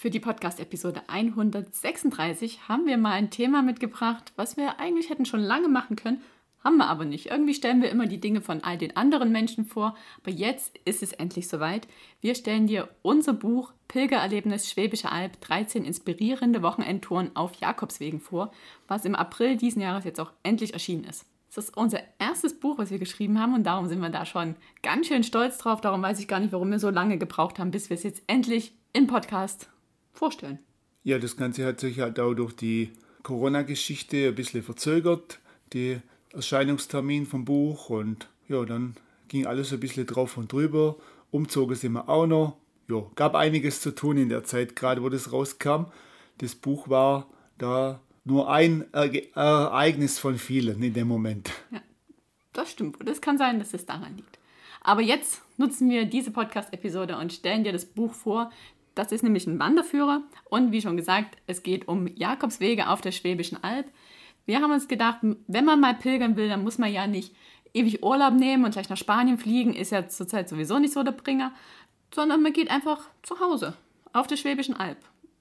Für die Podcast-Episode 136 haben wir mal ein Thema mitgebracht, was wir eigentlich hätten schon lange machen können, haben wir aber nicht. Irgendwie stellen wir immer die Dinge von all den anderen Menschen vor, aber jetzt ist es endlich soweit. Wir stellen dir unser Buch Pilgererlebnis Schwäbische Alb 13 inspirierende Wochenendtouren auf Jakobswegen vor, was im April diesen Jahres jetzt auch endlich erschienen ist. Das ist unser erstes Buch, was wir geschrieben haben und darum sind wir da schon ganz schön stolz drauf. Darum weiß ich gar nicht, warum wir so lange gebraucht haben, bis wir es jetzt endlich im Podcast vorstellen. Ja, das Ganze hat sich halt auch durch die Corona-Geschichte ein bisschen verzögert. Die Erscheinungstermin vom Buch und ja, dann ging alles ein bisschen drauf und drüber. Umzogen sind wir auch noch. Ja, gab einiges zu tun in der Zeit, gerade wo das rauskam. Das Buch war da nur ein Ereignis von vielen in dem Moment. Ja, das stimmt. Und es kann sein, dass es daran liegt. Aber jetzt nutzen wir diese Podcast-Episode und stellen dir das Buch vor. Das ist nämlich ein Wanderführer. Und wie schon gesagt, es geht um Jakobswege auf der Schwäbischen Alb. Wir haben uns gedacht, wenn man mal pilgern will, dann muss man ja nicht ewig Urlaub nehmen und gleich nach Spanien fliegen, ist ja zurzeit sowieso nicht so der Bringer, sondern man geht einfach zu Hause auf der Schwäbischen Alb,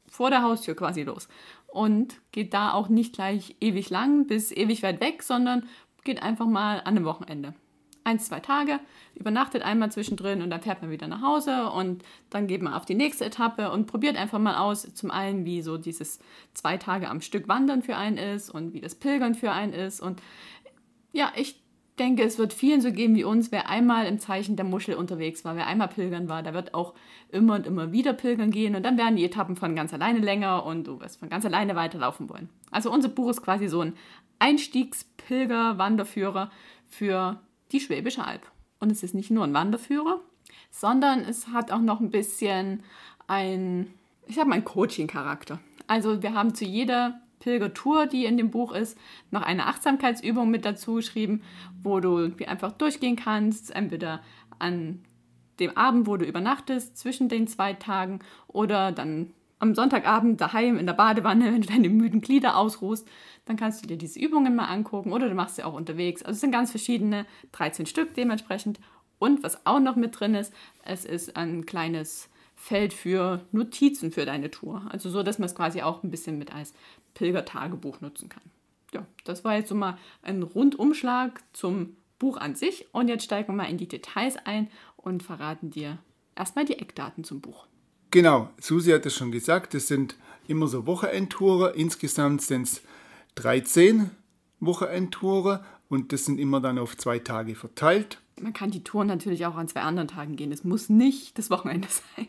vor der Haustür quasi los. Und geht da auch nicht gleich ewig lang bis ewig weit weg, sondern geht einfach mal an einem Wochenende ein, zwei Tage, übernachtet einmal zwischendrin und dann fährt man wieder nach Hause und dann geht man auf die nächste Etappe und probiert einfach mal aus, zum einen, wie so dieses zwei Tage am Stück Wandern für einen ist und wie das Pilgern für einen ist. Und ja, ich denke, es wird vielen so gehen wie uns, wer einmal im Zeichen der Muschel unterwegs war, wer einmal pilgern war, der wird auch immer und immer wieder pilgern gehen und dann werden die Etappen von ganz alleine länger und du wirst von ganz alleine weiterlaufen wollen. Also unser Buch ist quasi so ein Einstiegspilger-Wanderführer für die Schwäbische Alb. Und es ist nicht nur ein Wanderführer, sondern es hat auch noch ein bisschen ein, ich sag mal, einen Coaching-Charakter. Also wir haben zu jeder Pilgertour, die in dem Buch ist, noch eine Achtsamkeitsübung mit dazu geschrieben, wo du einfach durchgehen kannst, entweder an dem Abend, wo du übernachtest, zwischen den zwei Tagen oder dann am Sonntagabend daheim in der Badewanne, wenn du deine müden Glieder ausruhst, dann kannst du dir diese Übungen mal angucken oder du machst sie auch unterwegs. Also es sind ganz verschiedene, 13 Stück dementsprechend. Und was auch noch mit drin ist, es ist ein kleines Feld für Notizen für deine Tour. Also so, dass man es quasi auch ein bisschen mit als Pilgertagebuch nutzen kann. Ja, das war jetzt so mal ein Rundumschlag zum Buch an sich. Und jetzt steigen wir mal in die Details ein und verraten dir erstmal die Eckdaten zum Buch. Genau, Susi hat es schon gesagt, es sind immer so Wochenendtouren. Insgesamt sind es 13 Wochenendtouren und das sind immer dann auf zwei Tage verteilt. Man kann die Touren natürlich auch an zwei anderen Tagen gehen. Es muss nicht das Wochenende sein.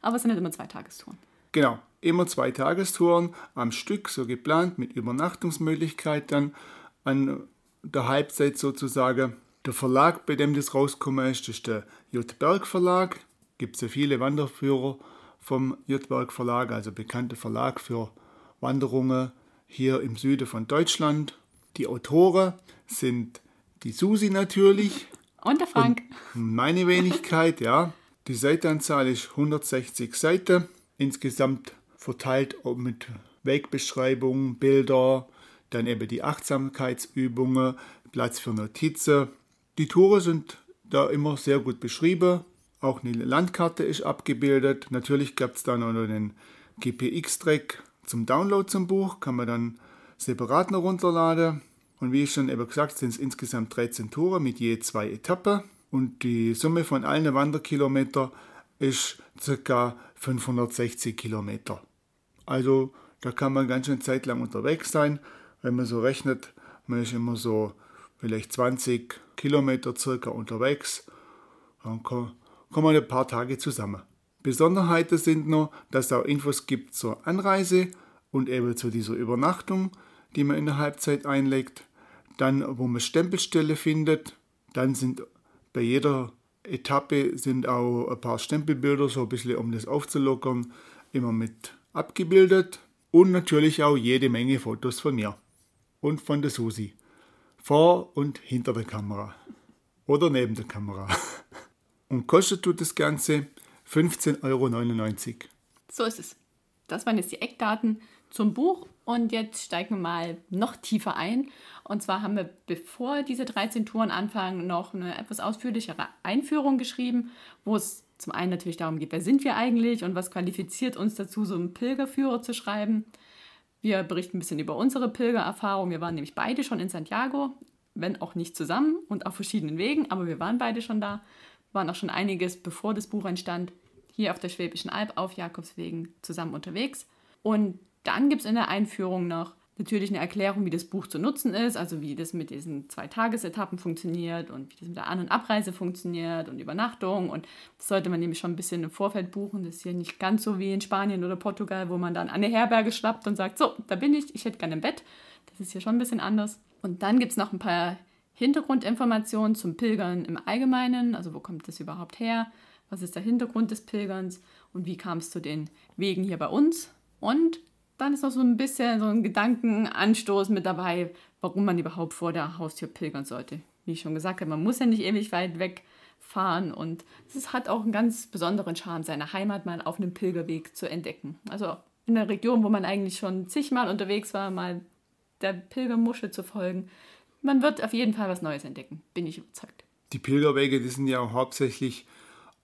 Aber es sind halt immer zwei Tagestouren. Genau, immer zwei Tagestouren am Stück, so geplant, mit Übernachtungsmöglichkeit dann an der Halbzeit sozusagen. Der Verlag, bei dem das rauskommt, ist, ist der J. Berg Verlag. Gibt es ja viele Wanderführer vom Jüttberg Verlag, also bekannter Verlag für Wanderungen hier im Süden von Deutschland. Die Autoren sind die Susi natürlich. Und der Frank. Und meine Wenigkeit, ja. Die Seitenanzahl ist 160 Seiten. Insgesamt verteilt mit Wegbeschreibungen, Bilder, dann eben die Achtsamkeitsübungen, Platz für Notizen. Die Touren sind da immer sehr gut beschrieben. Auch eine Landkarte ist abgebildet. Natürlich gibt es dann auch noch den GPX-Track zum Download zum Buch. Kann man dann separat noch runterladen. Und wie ich schon eben gesagt, sind es insgesamt 13 Touren mit je zwei Etappen. Und die Summe von allen Wanderkilometern ist ca. 560 Kilometer. Also da kann man ganz schön Zeit lang unterwegs sein. Wenn man so rechnet, man ist immer so vielleicht 20 Kilometer circa unterwegs. Dann kann, kommen ein paar Tage zusammen. Besonderheiten sind noch, dass es auch Infos gibt zur Anreise und eben zu dieser Übernachtung, die man in der Halbzeit einlegt. Dann, wo man Stempelstelle findet. Dann sind bei jeder Etappe sind auch ein paar Stempelbilder, so ein bisschen um das aufzulockern, immer mit abgebildet. und natürlich auch jede Menge Fotos von mir und von der Susi. Vor und hinter der Kamera. Oder neben der Kamera. Und kostet tut das Ganze 15,99 Euro. So ist es. Das waren jetzt die Eckdaten zum Buch und jetzt steigen wir mal noch tiefer ein. Und zwar haben wir, bevor diese 13 Touren anfangen, noch eine etwas ausführlichere Einführung geschrieben, wo es zum einen natürlich darum geht, wer sind wir eigentlich und was qualifiziert uns dazu, so einen Pilgerführer zu schreiben. Wir berichten ein bisschen über unsere Pilgererfahrung. Wir waren nämlich beide schon in Santiago, wenn auch nicht zusammen und auf verschiedenen Wegen, aber wir waren beide schon da, waren auch schon einiges, bevor das Buch entstand, hier auf der Schwäbischen Alb auf Jakobswegen zusammen unterwegs. Und dann gibt es in der Einführung noch natürlich eine Erklärung, wie das Buch zu nutzen ist, also wie das mit diesen zwei Tagesetappen funktioniert und wie das mit der An- und Abreise funktioniert und Übernachtung. Und das sollte man nämlich schon ein bisschen im Vorfeld buchen. Das ist hier nicht ganz so wie in Spanien oder Portugal, wo man dann an eine Herberge schlappt und sagt, so, da bin ich, ich hätte gerne ein Bett. Das ist hier schon ein bisschen anders. Und dann gibt es noch ein paar Hintergrundinformationen zum Pilgern im Allgemeinen. Also wo kommt das überhaupt her? Was ist der Hintergrund des Pilgerns? Und wie kam es zu den Wegen hier bei uns? Und dann ist noch so ein bisschen so ein Gedankenanstoß mit dabei, warum man überhaupt vor der Haustür pilgern sollte. Wie ich schon gesagt habe, man muss ja nicht ewig weit wegfahren und es hat auch einen ganz besonderen Charme, seine Heimat mal auf einem Pilgerweg zu entdecken. Also in der Region, wo man eigentlich schon zigmal unterwegs war, mal der Pilgermuschel zu folgen. Man wird auf jeden Fall was Neues entdecken, bin ich überzeugt. Die Pilgerwege, die sind ja auch hauptsächlich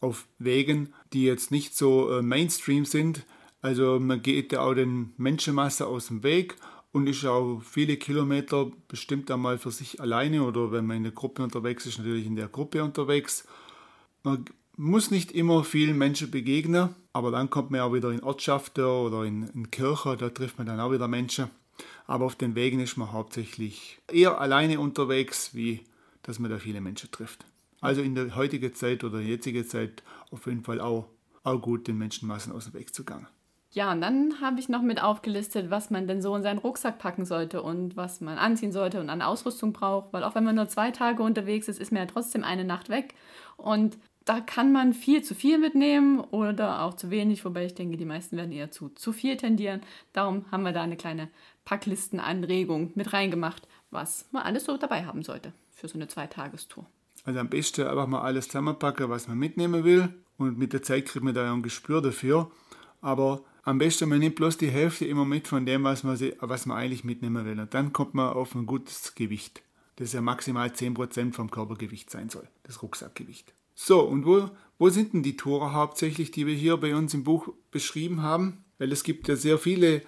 auf Wegen, die jetzt nicht so äh, Mainstream sind, also man geht ja auch den Menschenmasse aus dem Weg und ist auch viele Kilometer bestimmt einmal für sich alleine oder wenn man in der Gruppe unterwegs ist, natürlich in der Gruppe unterwegs. Man muss nicht immer vielen Menschen begegnen, aber dann kommt man auch wieder in Ortschaften oder in, in Kirchen, da trifft man dann auch wieder Menschen. Aber auf den Wegen ist man hauptsächlich eher alleine unterwegs, wie dass man da viele Menschen trifft. Also in der heutigen Zeit oder jetzigen Zeit auf jeden Fall auch, auch gut, den Menschenmassen aus dem Weg zu gehen. Ja, und dann habe ich noch mit aufgelistet, was man denn so in seinen Rucksack packen sollte und was man anziehen sollte und an Ausrüstung braucht. Weil auch wenn man nur zwei Tage unterwegs ist, ist man ja trotzdem eine Nacht weg. Und da kann man viel zu viel mitnehmen oder auch zu wenig, wobei ich denke, die meisten werden eher zu zu viel tendieren. Darum haben wir da eine kleine Packlistenanregung mit reingemacht, was man alles so dabei haben sollte für so eine Zweitagestour. Also am besten einfach mal alles zusammenpacken, was man mitnehmen will. Und mit der Zeit kriegt man da ja ein Gespür dafür. Aber am besten, man nimmt bloß die Hälfte immer mit von dem, was man, was man eigentlich mitnehmen will. Und dann kommt man auf ein gutes Gewicht. Das ja maximal 10% vom Körpergewicht sein soll, das Rucksackgewicht. So, und wo, wo sind denn die Tore hauptsächlich, die wir hier bei uns im Buch beschrieben haben? Weil es gibt ja sehr viele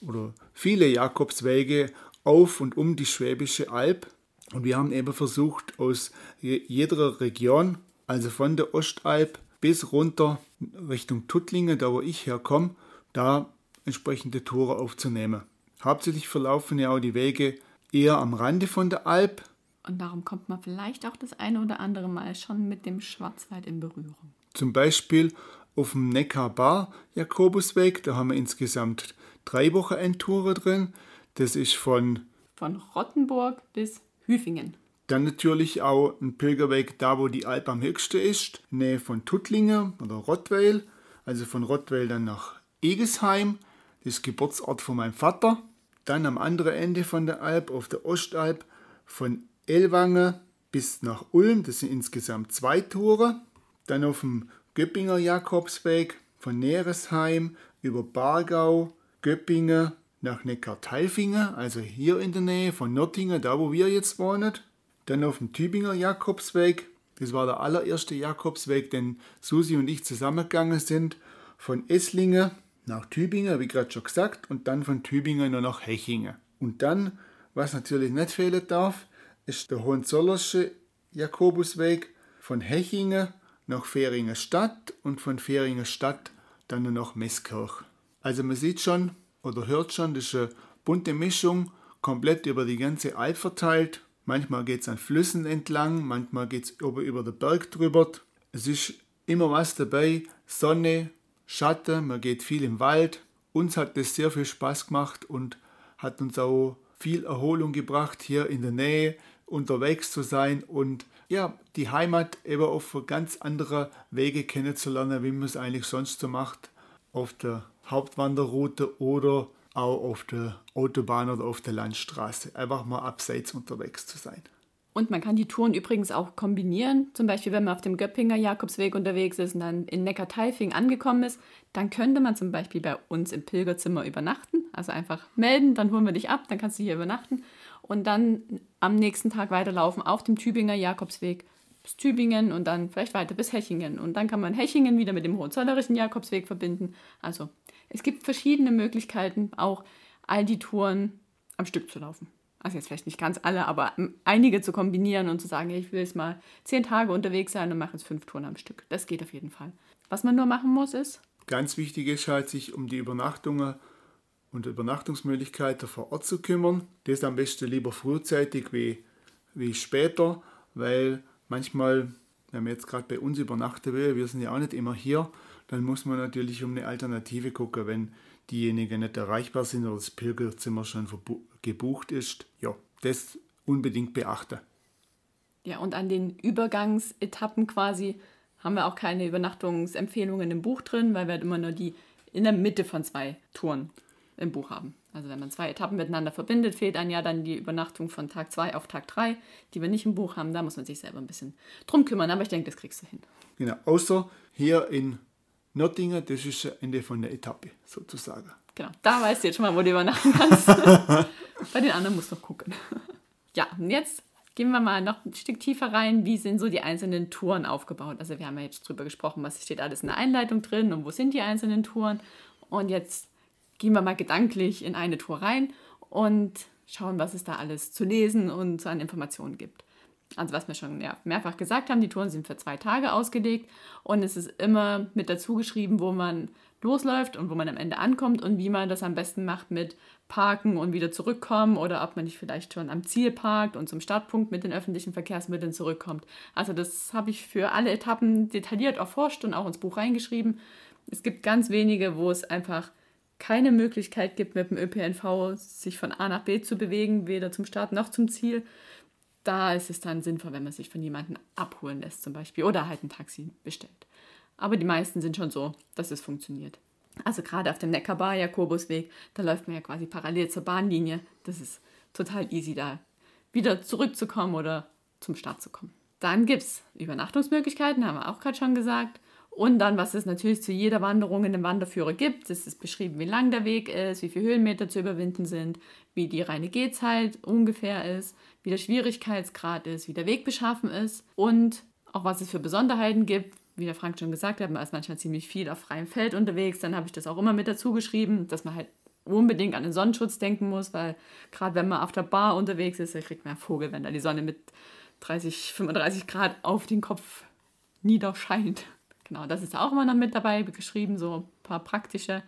oder viele Jakobswege auf und um die Schwäbische Alb. Und wir haben eben versucht, aus jeder Region, also von der Ostalb bis runter Richtung Tuttlingen, da wo ich herkomme, da entsprechende Tore aufzunehmen. Hauptsächlich verlaufen ja auch die Wege eher am Rande von der Alp. Und darum kommt man vielleicht auch das eine oder andere Mal schon mit dem Schwarzwald in Berührung. Zum Beispiel auf dem Neckarbar Jakobusweg, da haben wir insgesamt drei Wochenendtouren drin. Das ist von, von Rottenburg bis Hüfingen. Dann natürlich auch ein Pilgerweg da, wo die Alp am höchsten ist, in Nähe von Tuttlingen oder Rottweil. Also von Rottweil dann nach Egesheim, das ist Geburtsort von meinem Vater. Dann am anderen Ende von der Alp, auf der Ostalp, von Ellwange bis nach Ulm, das sind insgesamt zwei Tore. Dann auf dem Göppinger Jakobsweg von Neresheim über Bargau, Göppingen nach Neckartalfingen, also hier in der Nähe von Nördlingen, da wo wir jetzt wohnen. Dann auf dem Tübinger Jakobsweg, das war der allererste Jakobsweg, den Susi und ich zusammengegangen sind, von Esslingen nach Tübingen, wie gerade schon gesagt, und dann von Tübingen nur nach Hechingen. Und dann, was natürlich nicht fehlen darf, ist der Hohenzollersche Jakobusweg von Hechingen nach Fähringen Stadt und von Fähringen Stadt dann nur nach Meßkirch. Also man sieht schon oder hört schon, das ist eine bunte Mischung, komplett über die ganze Alp verteilt. Manchmal geht es an Flüssen entlang, manchmal geht es über, über den Berg drüber. Es ist immer was dabei, Sonne, Schatten, man geht viel im Wald. Uns hat das sehr viel Spaß gemacht und hat uns auch viel Erholung gebracht, hier in der Nähe unterwegs zu sein und ja, die Heimat eben auf ganz andere Wege kennenzulernen, wie man es eigentlich sonst so macht, auf der Hauptwanderroute oder auch auf der Autobahn oder auf der Landstraße. Einfach mal abseits unterwegs zu sein. Und man kann die Touren übrigens auch kombinieren. Zum Beispiel, wenn man auf dem Göppinger Jakobsweg unterwegs ist und dann in Neckarteifing angekommen ist, dann könnte man zum Beispiel bei uns im Pilgerzimmer übernachten. Also einfach melden, dann holen wir dich ab, dann kannst du hier übernachten. Und dann am nächsten Tag weiterlaufen auf dem Tübinger Jakobsweg bis Tübingen und dann vielleicht weiter bis Hechingen. Und dann kann man Hechingen wieder mit dem Hohenzollerischen Jakobsweg verbinden. Also es gibt verschiedene Möglichkeiten, auch all die Touren am Stück zu laufen also jetzt vielleicht nicht ganz alle, aber einige zu kombinieren und zu sagen, ich will jetzt mal zehn Tage unterwegs sein und mache jetzt fünf Touren am Stück. Das geht auf jeden Fall. Was man nur machen muss, ist. Ganz wichtig ist halt, sich um die Übernachtungen und Übernachtungsmöglichkeiten vor Ort zu kümmern. Das am besten lieber frühzeitig wie, wie später, weil manchmal, wenn man jetzt gerade bei uns übernachten will, wir sind ja auch nicht immer hier, dann muss man natürlich um eine Alternative gucken, wenn diejenigen nicht erreichbar sind oder das Pilgerzimmer schon gebucht ist. Ja, das unbedingt beachten. Ja, und an den Übergangsetappen quasi haben wir auch keine Übernachtungsempfehlungen im Buch drin, weil wir halt immer nur die in der Mitte von zwei Touren im Buch haben. Also wenn man zwei Etappen miteinander verbindet, fehlt dann ja dann die Übernachtung von Tag 2 auf Tag 3, die wir nicht im Buch haben. Da muss man sich selber ein bisschen drum kümmern, aber ich denke, das kriegst du hin. Genau, außer hier in Nördingen, das ist das Ende von der Etappe sozusagen. Genau, da weißt du jetzt schon mal, wo du übernachten kannst. Bei den anderen musst du noch gucken. ja, und jetzt gehen wir mal noch ein Stück tiefer rein. Wie sind so die einzelnen Touren aufgebaut? Also wir haben ja jetzt drüber gesprochen, was steht alles in der Einleitung drin und wo sind die einzelnen Touren. Und jetzt gehen wir mal gedanklich in eine Tour rein und schauen, was es da alles zu lesen und an Informationen gibt. Also was wir schon mehr, mehrfach gesagt haben, die Touren sind für zwei Tage ausgelegt und es ist immer mit dazu geschrieben, wo man losläuft und wo man am Ende ankommt und wie man das am besten macht mit Parken und wieder zurückkommen oder ob man nicht vielleicht schon am Ziel parkt und zum Startpunkt mit den öffentlichen Verkehrsmitteln zurückkommt. Also das habe ich für alle Etappen detailliert erforscht und auch ins Buch reingeschrieben. Es gibt ganz wenige, wo es einfach keine Möglichkeit gibt, mit dem ÖPNV sich von A nach B zu bewegen, weder zum Start noch zum Ziel da ist es dann sinnvoll, wenn man sich von jemandem abholen lässt zum Beispiel oder halt ein Taxi bestellt. Aber die meisten sind schon so, dass es funktioniert. Also gerade auf dem Neckarbar Jakobusweg, da läuft man ja quasi parallel zur Bahnlinie. Das ist total easy, da wieder zurückzukommen oder zum Start zu kommen. Dann gibt es Übernachtungsmöglichkeiten, haben wir auch gerade schon gesagt. Und dann, was es natürlich zu jeder Wanderung in dem Wanderführer gibt. Es ist beschrieben, wie lang der Weg ist, wie viele Höhenmeter zu überwinden sind, wie die reine Gehzeit ungefähr ist, wie der Schwierigkeitsgrad ist, wie der Weg beschaffen ist und auch was es für Besonderheiten gibt. Wie der Frank schon gesagt hat, man ist manchmal ziemlich viel auf freiem Feld unterwegs. Dann habe ich das auch immer mit dazu geschrieben, dass man halt unbedingt an den Sonnenschutz denken muss, weil gerade wenn man auf der Bar unterwegs ist, dann kriegt man ja Vogel, wenn da die Sonne mit 30, 35 Grad auf den Kopf niederscheint. Genau, das ist auch immer noch mit dabei geschrieben, so ein paar praktische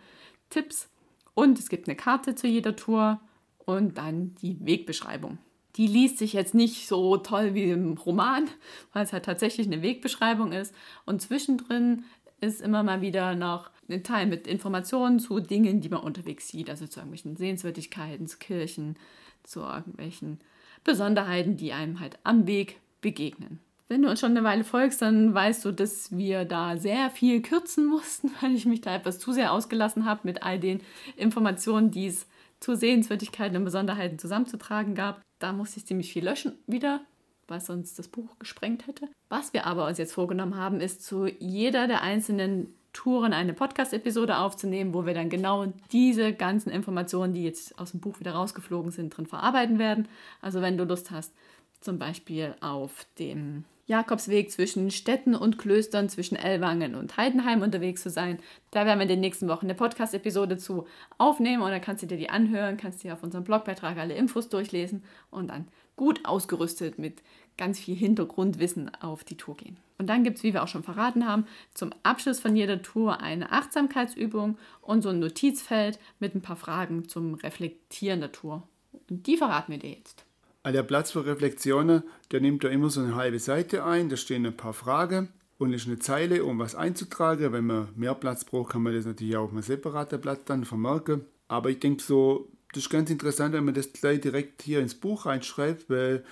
Tipps. Und es gibt eine Karte zu jeder Tour und dann die Wegbeschreibung. Die liest sich jetzt nicht so toll wie im Roman, weil es halt tatsächlich eine Wegbeschreibung ist. Und zwischendrin ist immer mal wieder noch ein Teil mit Informationen zu Dingen, die man unterwegs sieht, also zu irgendwelchen Sehenswürdigkeiten, zu Kirchen, zu irgendwelchen Besonderheiten, die einem halt am Weg begegnen. Wenn du uns schon eine Weile folgst, dann weißt du, dass wir da sehr viel kürzen mussten, weil ich mich da etwas zu sehr ausgelassen habe mit all den Informationen, die es zu Sehenswürdigkeiten und Besonderheiten zusammenzutragen gab. Da musste ich ziemlich viel löschen wieder, weil sonst das Buch gesprengt hätte. Was wir aber uns jetzt vorgenommen haben, ist zu jeder der einzelnen Touren eine Podcast-Episode aufzunehmen, wo wir dann genau diese ganzen Informationen, die jetzt aus dem Buch wieder rausgeflogen sind, drin verarbeiten werden. Also wenn du Lust hast, zum Beispiel auf dem Jakobsweg zwischen Städten und Klöstern, zwischen Ellwangen und Heidenheim unterwegs zu sein. Da werden wir in den nächsten Wochen eine Podcast-Episode zu aufnehmen und dann kannst du dir die anhören, kannst dir auf unserem Blogbeitrag alle Infos durchlesen und dann gut ausgerüstet mit ganz viel Hintergrundwissen auf die Tour gehen. Und dann gibt es, wie wir auch schon verraten haben, zum Abschluss von jeder Tour eine Achtsamkeitsübung und so ein Notizfeld mit ein paar Fragen zum Reflektieren der Tour. Und die verraten wir dir jetzt. Der Platz für Reflexionen, der nimmt ja immer so eine halbe Seite ein, da stehen ein paar Fragen und ist eine Zeile, um was einzutragen. Wenn man mehr Platz braucht, kann man das natürlich auch auf einem separaten Blatt dann vermerken. Aber ich denke so, das ist ganz interessant, wenn man das gleich direkt hier ins Buch reinschreibt, weil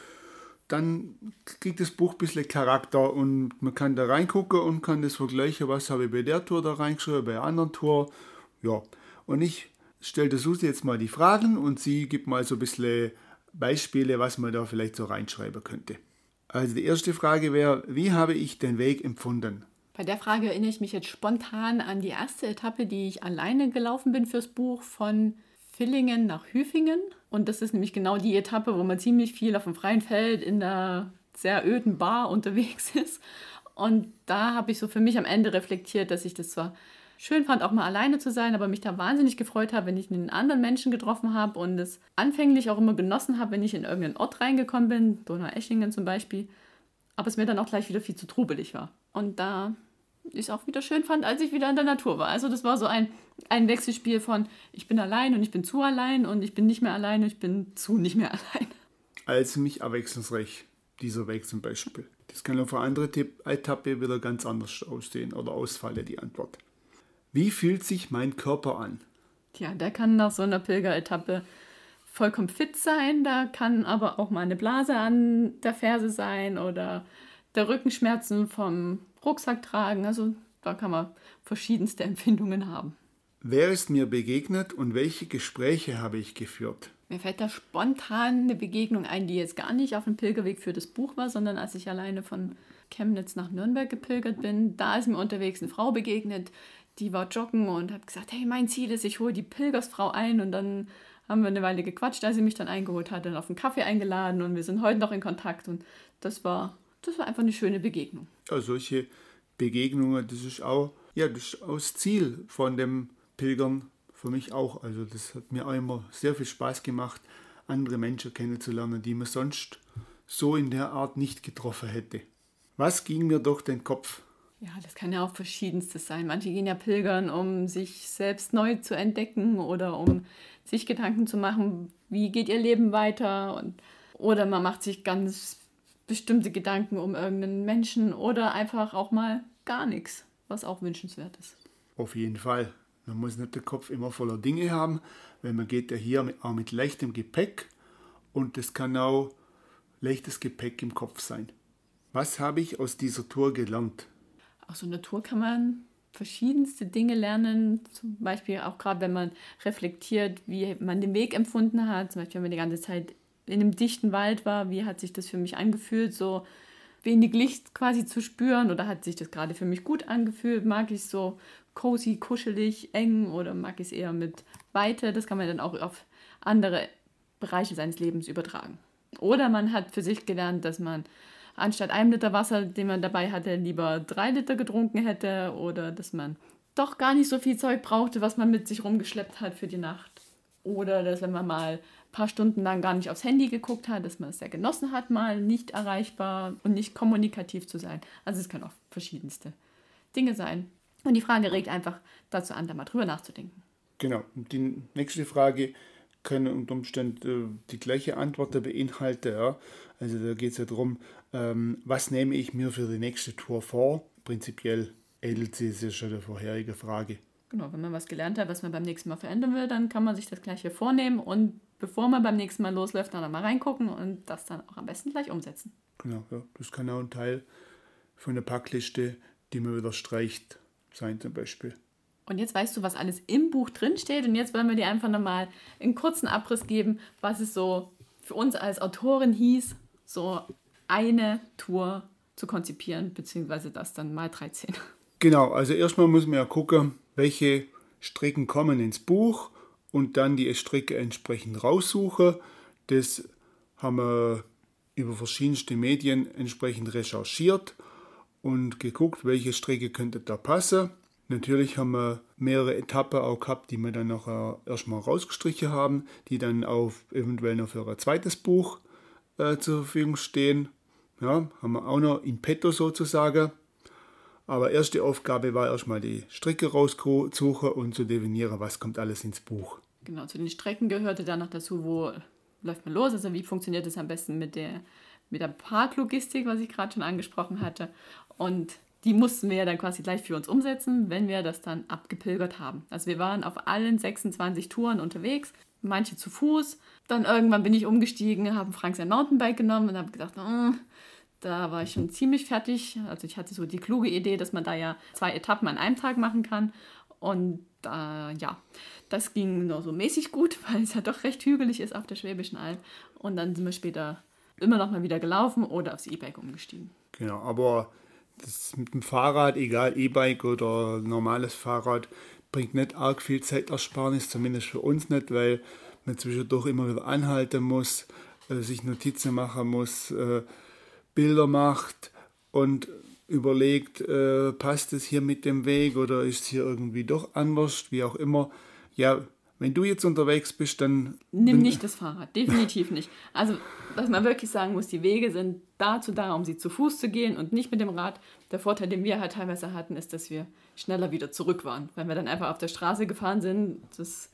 dann kriegt das Buch ein bisschen Charakter und man kann da reingucken und kann das vergleichen, was habe ich bei der Tour da reingeschrieben, bei der anderen Tour. Ja, und ich stellt der Susi jetzt mal die Fragen und sie gibt mal so ein bisschen Beispiele, was man da vielleicht so reinschreiben könnte. Also die erste Frage wäre, wie habe ich den Weg empfunden? Bei der Frage erinnere ich mich jetzt spontan an die erste Etappe, die ich alleine gelaufen bin fürs Buch von Villingen nach Hüfingen. Und das ist nämlich genau die Etappe, wo man ziemlich viel auf dem freien Feld in der sehr öden Bar unterwegs ist. Und da habe ich so für mich am Ende reflektiert, dass ich das zwar schön fand, auch mal alleine zu sein, aber mich da wahnsinnig gefreut habe, wenn ich einen anderen Menschen getroffen habe und es anfänglich auch immer genossen habe, wenn ich in irgendeinen Ort reingekommen bin, Donau-Eschingen zum Beispiel, aber es mir dann auch gleich wieder viel zu trubelig war. Und da ich es auch wieder schön fand, als ich wieder in der Natur war. Also das war so ein, ein Wechselspiel von ich bin allein und ich bin zu allein und ich bin nicht mehr allein und ich bin zu nicht mehr allein. Also mich abwechslungsreich, dieser Weg zum Beispiel. Das kann auf eine andere Etappe wieder ganz anders aussehen oder ausfallen, die Antwort. Wie fühlt sich mein Körper an? Tja, der kann nach so einer Pilgeretappe vollkommen fit sein. Da kann aber auch mal eine Blase an der Ferse sein oder der Rückenschmerzen vom Rucksack tragen. Also da kann man verschiedenste Empfindungen haben. Wer ist mir begegnet und welche Gespräche habe ich geführt? Mir fällt da spontan eine Begegnung ein, die jetzt gar nicht auf dem Pilgerweg für das Buch war, sondern als ich alleine von Chemnitz nach Nürnberg gepilgert bin. Da ist mir unterwegs eine Frau begegnet, die war joggen und hat gesagt, hey, mein Ziel ist, ich hole die Pilgersfrau ein und dann haben wir eine Weile gequatscht, als sie mich dann eingeholt hat, dann auf einen Kaffee eingeladen und wir sind heute noch in Kontakt und das war, das war einfach eine schöne Begegnung. Ja, solche Begegnungen, das ist auch, ja, das ist auch das Ziel von dem Pilgern für mich auch. Also das hat mir auch immer sehr viel Spaß gemacht, andere Menschen kennenzulernen, die man sonst so in der Art nicht getroffen hätte. Was ging mir durch den Kopf? Ja, das kann ja auch verschiedenstes sein. Manche gehen ja pilgern, um sich selbst neu zu entdecken oder um sich Gedanken zu machen, wie geht ihr Leben weiter. Und, oder man macht sich ganz bestimmte Gedanken um irgendeinen Menschen oder einfach auch mal gar nichts, was auch wünschenswert ist. Auf jeden Fall. Man muss nicht den Kopf immer voller Dinge haben, weil man geht ja hier auch mit leichtem Gepäck und das kann auch leichtes Gepäck im Kopf sein. Was habe ich aus dieser Tour gelernt? Aus so einer Tour kann man verschiedenste Dinge lernen, zum Beispiel auch gerade wenn man reflektiert, wie man den Weg empfunden hat, zum Beispiel wenn man die ganze Zeit in einem dichten Wald war, wie hat sich das für mich angefühlt, so wenig Licht quasi zu spüren? Oder hat sich das gerade für mich gut angefühlt, mag ich so cozy, kuschelig, eng? Oder mag ich es eher mit Weite, das kann man dann auch auf andere Bereiche seines Lebens übertragen. Oder man hat für sich gelernt, dass man anstatt einem Liter Wasser, den man dabei hatte, lieber drei Liter getrunken hätte oder dass man doch gar nicht so viel Zeug brauchte, was man mit sich rumgeschleppt hat für die Nacht. Oder dass wenn man mal ein paar Stunden lang gar nicht aufs Handy geguckt hat, dass man es sehr genossen hat, mal nicht erreichbar und nicht kommunikativ zu sein. Also es können auch verschiedenste Dinge sein. Und die Frage regt einfach dazu an, da mal drüber nachzudenken. Genau. Die nächste Frage können unter Umständen äh, die gleiche Antwort beinhalten. Ja. Also da geht es ja darum, ähm, was nehme ich mir für die nächste Tour vor? Prinzipiell ähnelt sie sich schon der vorherige Frage. Genau, wenn man was gelernt hat, was man beim nächsten Mal verändern will, dann kann man sich das gleiche vornehmen und bevor man beim nächsten Mal losläuft, dann mal reingucken und das dann auch am besten gleich umsetzen. Genau, ja. das kann auch ein Teil von der Packliste, die man wieder streicht, sein zum Beispiel. Und jetzt weißt du, was alles im Buch drinsteht und jetzt wollen wir dir einfach nochmal einen kurzen Abriss geben, was es so für uns als Autorin hieß, so eine Tour zu konzipieren, beziehungsweise das dann mal 13. Genau, also erstmal muss man ja gucken, welche Strecken kommen ins Buch und dann die Strecke entsprechend raussuchen. Das haben wir über verschiedenste Medien entsprechend recherchiert und geguckt, welche Strecke könnte da passen. Natürlich haben wir mehrere Etappen auch gehabt, die wir dann noch erstmal rausgestrichen haben, die dann auf eventuell noch für ein zweites Buch äh, zur Verfügung stehen. Ja, haben wir auch noch in petto sozusagen. Aber erste Aufgabe war erstmal die Strecke raussuchen und zu definieren, was kommt alles ins Buch. Genau, zu den Strecken gehörte dann noch dazu, wo läuft man los, also wie funktioniert es am besten mit der, mit der Parklogistik, was ich gerade schon angesprochen hatte. Und die mussten wir ja dann quasi gleich für uns umsetzen, wenn wir das dann abgepilgert haben. Also wir waren auf allen 26 Touren unterwegs, manche zu Fuß. Dann irgendwann bin ich umgestiegen, habe Frank sein Mountainbike genommen und habe gedacht, oh, da war ich schon ziemlich fertig. Also ich hatte so die kluge Idee, dass man da ja zwei Etappen an einem Tag machen kann. Und da, ja, das ging nur so mäßig gut, weil es ja doch recht hügelig ist auf der Schwäbischen Alb. Und dann sind wir später immer noch mal wieder gelaufen oder aufs E-Bike umgestiegen. Genau, aber das mit dem Fahrrad, egal E-Bike oder normales Fahrrad, bringt nicht arg viel Zeitersparnis, zumindest für uns nicht, weil man zwischendurch immer wieder anhalten muss, äh, sich Notizen machen muss, äh, Bilder macht und überlegt, äh, passt es hier mit dem Weg oder ist es hier irgendwie doch anders, wie auch immer. Ja, wenn du jetzt unterwegs bist, dann. Nimm nicht das Fahrrad, definitiv nicht. Also, was man wirklich sagen muss, die Wege sind dazu da, um sie zu Fuß zu gehen und nicht mit dem Rad. Der Vorteil, den wir halt teilweise hatten, ist, dass wir schneller wieder zurück waren. Wenn wir dann einfach auf der Straße gefahren sind, das,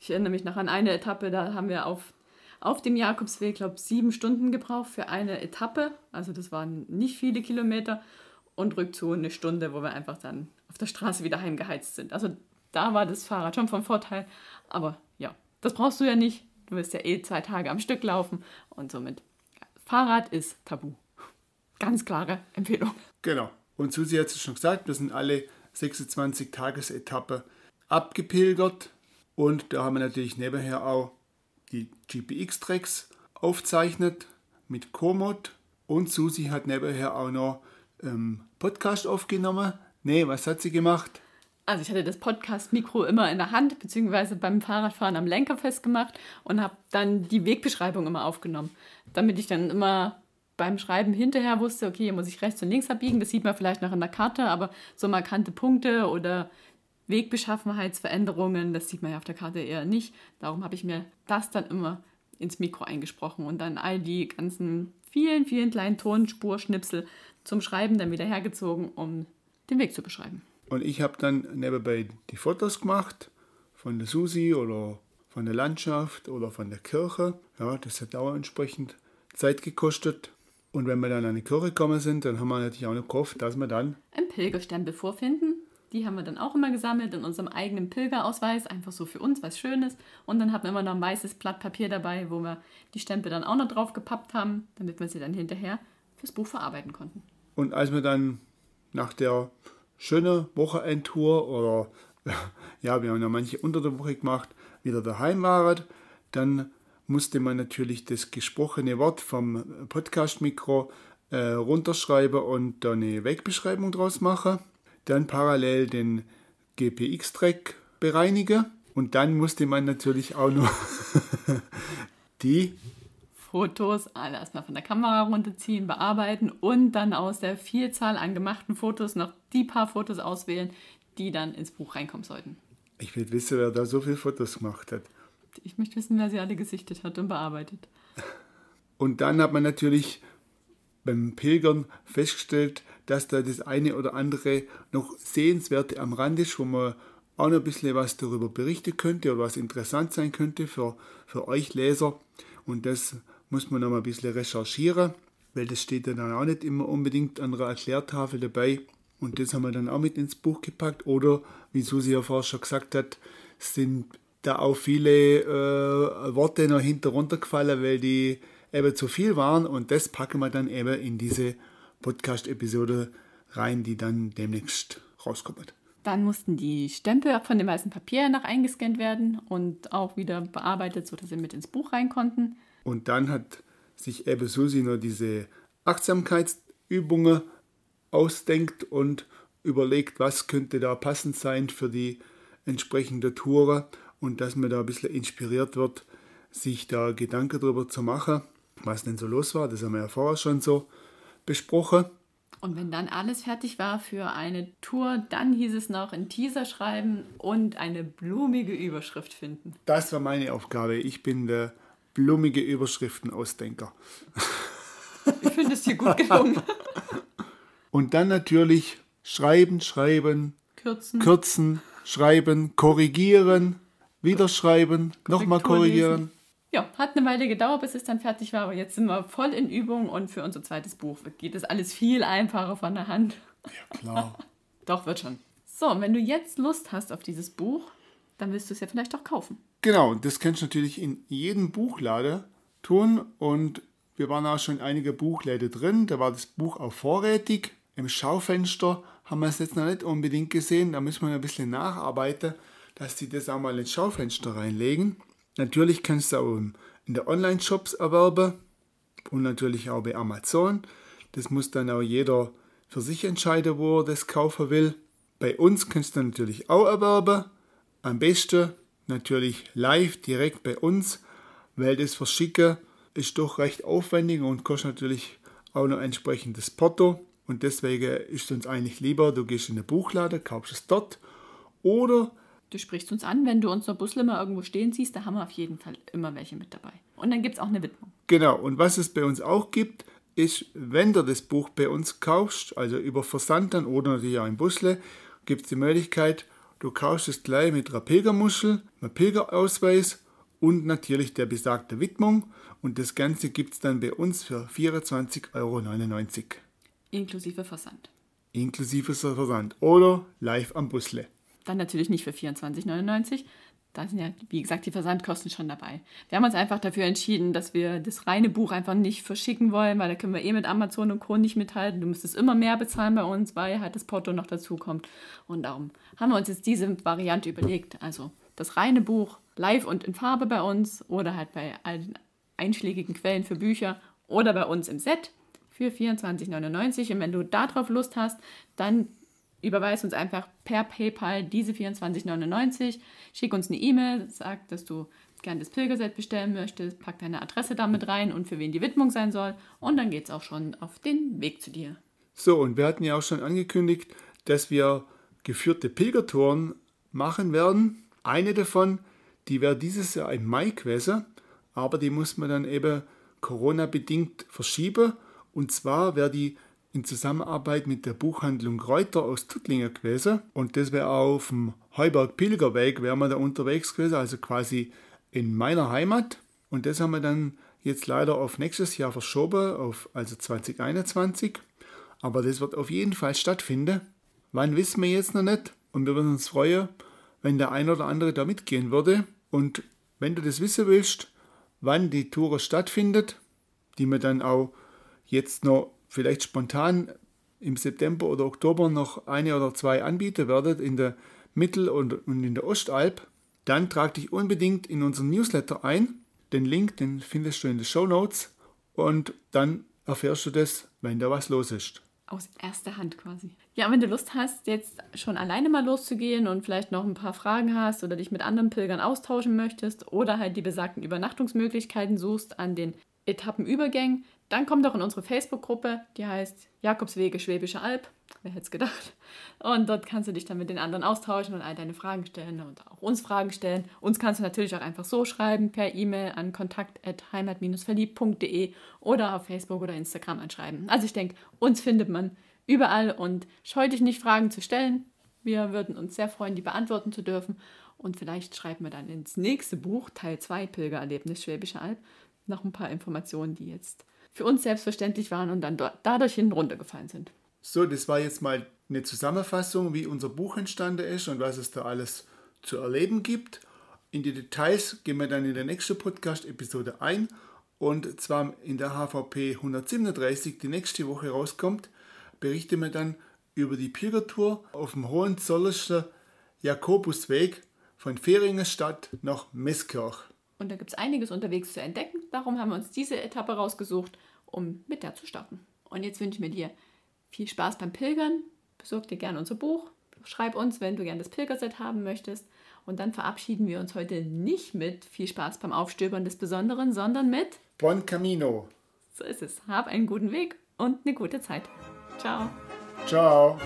ich erinnere mich noch an eine Etappe, da haben wir auf, auf dem Jakobsweg, glaube ich, sieben Stunden gebraucht für eine Etappe. Also das waren nicht viele Kilometer und Rückzug eine Stunde, wo wir einfach dann auf der Straße wieder heimgeheizt sind. Also da war das Fahrrad schon von Vorteil. Aber ja, das brauchst du ja nicht. Du wirst ja eh zwei Tage am Stück laufen und somit. Fahrrad ist tabu. Ganz klare Empfehlung. Genau. Und Susi hat es schon gesagt, wir sind alle 26 Tagesetappe abgepilgert. Und da haben wir natürlich nebenher auch die GPX-Tracks aufzeichnet mit Komoot. Und Susi hat nebenher auch noch ähm, Podcast aufgenommen. Nee, was hat sie gemacht? Also ich hatte das Podcast-Mikro immer in der Hand, beziehungsweise beim Fahrradfahren am Lenker festgemacht und habe dann die Wegbeschreibung immer aufgenommen, damit ich dann immer beim Schreiben hinterher wusste, okay, hier muss ich rechts und links abbiegen, das sieht man vielleicht noch in der Karte, aber so markante Punkte oder Wegbeschaffenheitsveränderungen, das sieht man ja auf der Karte eher nicht. Darum habe ich mir das dann immer ins Mikro eingesprochen und dann all die ganzen vielen, vielen kleinen Tonspurschnipsel zum Schreiben dann wieder hergezogen, um den Weg zu beschreiben. Und ich habe dann nebenbei die Fotos gemacht von der Susi oder von der Landschaft oder von der Kirche. Ja, das hat auch entsprechend Zeit gekostet. Und wenn wir dann an die Kirche gekommen sind, dann haben wir natürlich auch noch gehofft, dass wir dann einen Pilgerstempel vorfinden. Die haben wir dann auch immer gesammelt in unserem eigenen Pilgerausweis, einfach so für uns, was Schönes. Und dann hatten wir immer noch ein weißes Blatt Papier dabei, wo wir die Stempel dann auch noch drauf gepappt haben, damit wir sie dann hinterher fürs Buch verarbeiten konnten. Und als wir dann nach der schöne Wochenendtour oder ja, wir haben ja manche unter der Woche gemacht, wieder daheim waren, dann musste man natürlich das gesprochene Wort vom Podcast-Mikro äh, runterschreiben und da eine Wegbeschreibung draus machen. Dann parallel den GPX-Track bereinigen und dann musste man natürlich auch noch die Fotos alle erstmal von der Kamera runterziehen, bearbeiten und dann aus der Vielzahl an gemachten Fotos noch die paar Fotos auswählen, die dann ins Buch reinkommen sollten. Ich will wissen, wer da so viele Fotos gemacht hat. Ich möchte wissen, wer sie alle gesichtet hat und bearbeitet. Und dann hat man natürlich beim Pilgern festgestellt, dass da das eine oder andere noch sehenswerte am Rand ist, wo man auch noch ein bisschen was darüber berichten könnte oder was interessant sein könnte für, für euch Leser. Und das muss man noch mal ein bisschen recherchieren, weil das steht dann auch nicht immer unbedingt an der Erklärtafel dabei. Und das haben wir dann auch mit ins Buch gepackt. Oder, wie Susi ja vorher schon gesagt hat, sind da auch viele äh, Worte noch hinter runtergefallen, weil die eben zu viel waren. Und das packen wir dann eben in diese Podcast-Episode rein, die dann demnächst rauskommt. Dann mussten die Stempel von dem weißen Papier noch eingescannt werden und auch wieder bearbeitet, sodass sie mit ins Buch rein konnten. Und dann hat sich Ebbe Susi nur diese Achtsamkeitsübungen ausdenkt und überlegt, was könnte da passend sein für die entsprechende Tour und dass man da ein bisschen inspiriert wird, sich da Gedanken darüber zu machen, was denn so los war. Das haben wir ja vorher schon so besprochen. Und wenn dann alles fertig war für eine Tour, dann hieß es noch ein Teaser schreiben und eine blumige Überschrift finden. Das war meine Aufgabe. Ich bin der blumige Überschriften-Ausdenker. Ich finde es hier gut gelungen. Und dann natürlich schreiben, schreiben, kürzen, kürzen schreiben, korrigieren, wieder schreiben, nochmal korrigieren. Lesen. Ja, hat eine Weile gedauert, bis es dann fertig war, aber jetzt sind wir voll in Übung und für unser zweites Buch geht es alles viel einfacher von der Hand. Ja, klar. Doch, wird schon. So, und wenn du jetzt Lust hast auf dieses Buch, dann willst du es ja vielleicht auch kaufen. Genau, das kannst du natürlich in jedem Buchladen tun und wir waren auch schon einige Buchläden drin. Da war das Buch auch vorrätig. Im Schaufenster haben wir es jetzt noch nicht unbedingt gesehen. Da müssen wir ein bisschen nacharbeiten, dass sie das auch mal ins Schaufenster reinlegen. Natürlich kannst du auch in der Online-Shops erwerben und natürlich auch bei Amazon. Das muss dann auch jeder für sich entscheiden, wo er das kaufen will. Bei uns kannst du natürlich auch erwerben. Am besten natürlich live direkt bei uns, weil das Verschicken ist doch recht aufwendig und kostet natürlich auch noch entsprechendes Porto. Und deswegen ist es uns eigentlich lieber, du gehst in den Buchladen, kaufst es dort oder Du sprichst uns an, wenn du uns noch Busle mal irgendwo stehen siehst, da haben wir auf jeden Fall immer welche mit dabei. Und dann gibt es auch eine Widmung. Genau, und was es bei uns auch gibt, ist, wenn du das Buch bei uns kaufst, also über Versand dann oder natürlich auch im Busle, gibt es die Möglichkeit, du kaufst es gleich mit einer Pilgermuschel, einem Pilgerausweis und natürlich der besagten Widmung. Und das Ganze gibt es dann bei uns für 24,99 Euro. Inklusive Versand. Inklusive Versand oder live am Busle. Dann natürlich nicht für 24,99. Da sind ja, wie gesagt, die Versandkosten schon dabei. Wir haben uns einfach dafür entschieden, dass wir das reine Buch einfach nicht verschicken wollen, weil da können wir eh mit Amazon und Co. nicht mithalten. Du müsstest immer mehr bezahlen bei uns, weil halt das Porto noch dazu kommt. Und darum haben wir uns jetzt diese Variante überlegt. Also das reine Buch live und in Farbe bei uns oder halt bei allen einschlägigen Quellen für Bücher oder bei uns im Set für 24,99. Und wenn du darauf Lust hast, dann überweis uns einfach per PayPal diese 24,99, schick uns eine E-Mail, sag, dass du gerne das Pilgerset bestellen möchtest, pack deine Adresse damit rein und für wen die Widmung sein soll und dann geht es auch schon auf den Weg zu dir. So, und wir hatten ja auch schon angekündigt, dass wir geführte Pilgertouren machen werden. Eine davon, die wäre dieses Jahr im Mai gewesen, aber die muss man dann eben Corona-bedingt verschieben. Und zwar wäre die in Zusammenarbeit mit der Buchhandlung Reuter aus Tuttlingen gewesen. Und das wäre auf dem Heuberg-Pilgerweg, wären wir da unterwegs gewesen, also quasi in meiner Heimat. Und das haben wir dann jetzt leider auf nächstes Jahr verschoben, auf also 2021. Aber das wird auf jeden Fall stattfinden. Wann wissen wir jetzt noch nicht. Und wir würden uns freuen, wenn der ein oder andere da mitgehen würde. Und wenn du das wissen willst, wann die Tour stattfindet, die wir dann auch jetzt noch vielleicht spontan im September oder Oktober noch eine oder zwei anbieten werdet in der Mittel- und, in der Ostalb, dann trag dich unbedingt in unseren Newsletter ein. Den Link, den findest du in den Show Notes und dann erfährst du das, wenn da was los ist. Aus erster Hand quasi. Ja, wenn du Lust hast, jetzt schon alleine mal loszugehen und vielleicht noch ein paar Fragen hast oder dich mit anderen Pilgern austauschen möchtest oder halt die besagten Übernachtungsmöglichkeiten suchst an den Etappenübergängen, dann komm doch in unsere Facebook-Gruppe, die heißt Jakobswege Schwäbische Alb. Wer hätte es gedacht? Und dort kannst du dich dann mit den anderen austauschen und all deine Fragen stellen und auch uns Fragen stellen. Uns kannst du natürlich auch einfach so schreiben, per E-Mail an kontakt.heimat-verliebt.de oder auf Facebook oder Instagram anschreiben. Also ich denke, uns findet man überall und scheu dich nicht, Fragen zu stellen. Wir würden uns sehr freuen, die beantworten zu dürfen. Und vielleicht schreiben wir dann ins nächste Buch, Teil 2, Pilgererlebnis Schwäbische Alb, noch ein paar Informationen, die jetzt für uns selbstverständlich waren und dann dadurch hinten runtergefallen sind. So, das war jetzt mal eine Zusammenfassung, wie unser Buch entstanden ist und was es da alles zu erleben gibt. In die Details gehen wir dann in der nächsten Podcast-Episode ein und zwar in der HVP 137, die nächste Woche rauskommt, berichten wir dann über die Pilgertour auf dem Hohenzollerschen Jakobusweg von Feringenstadt nach Meßkirch. Und da gibt es einiges unterwegs zu entdecken. Darum haben wir uns diese Etappe rausgesucht, um mit der zu starten. Und jetzt wünsche ich mir dir viel Spaß beim Pilgern. Besorg dir gerne unser Buch. Schreib uns, wenn du gerne das Pilgerset haben möchtest. Und dann verabschieden wir uns heute nicht mit viel Spaß beim Aufstöbern des Besonderen, sondern mit Bon Camino. So ist es. Hab einen guten Weg und eine gute Zeit. Ciao. Ciao.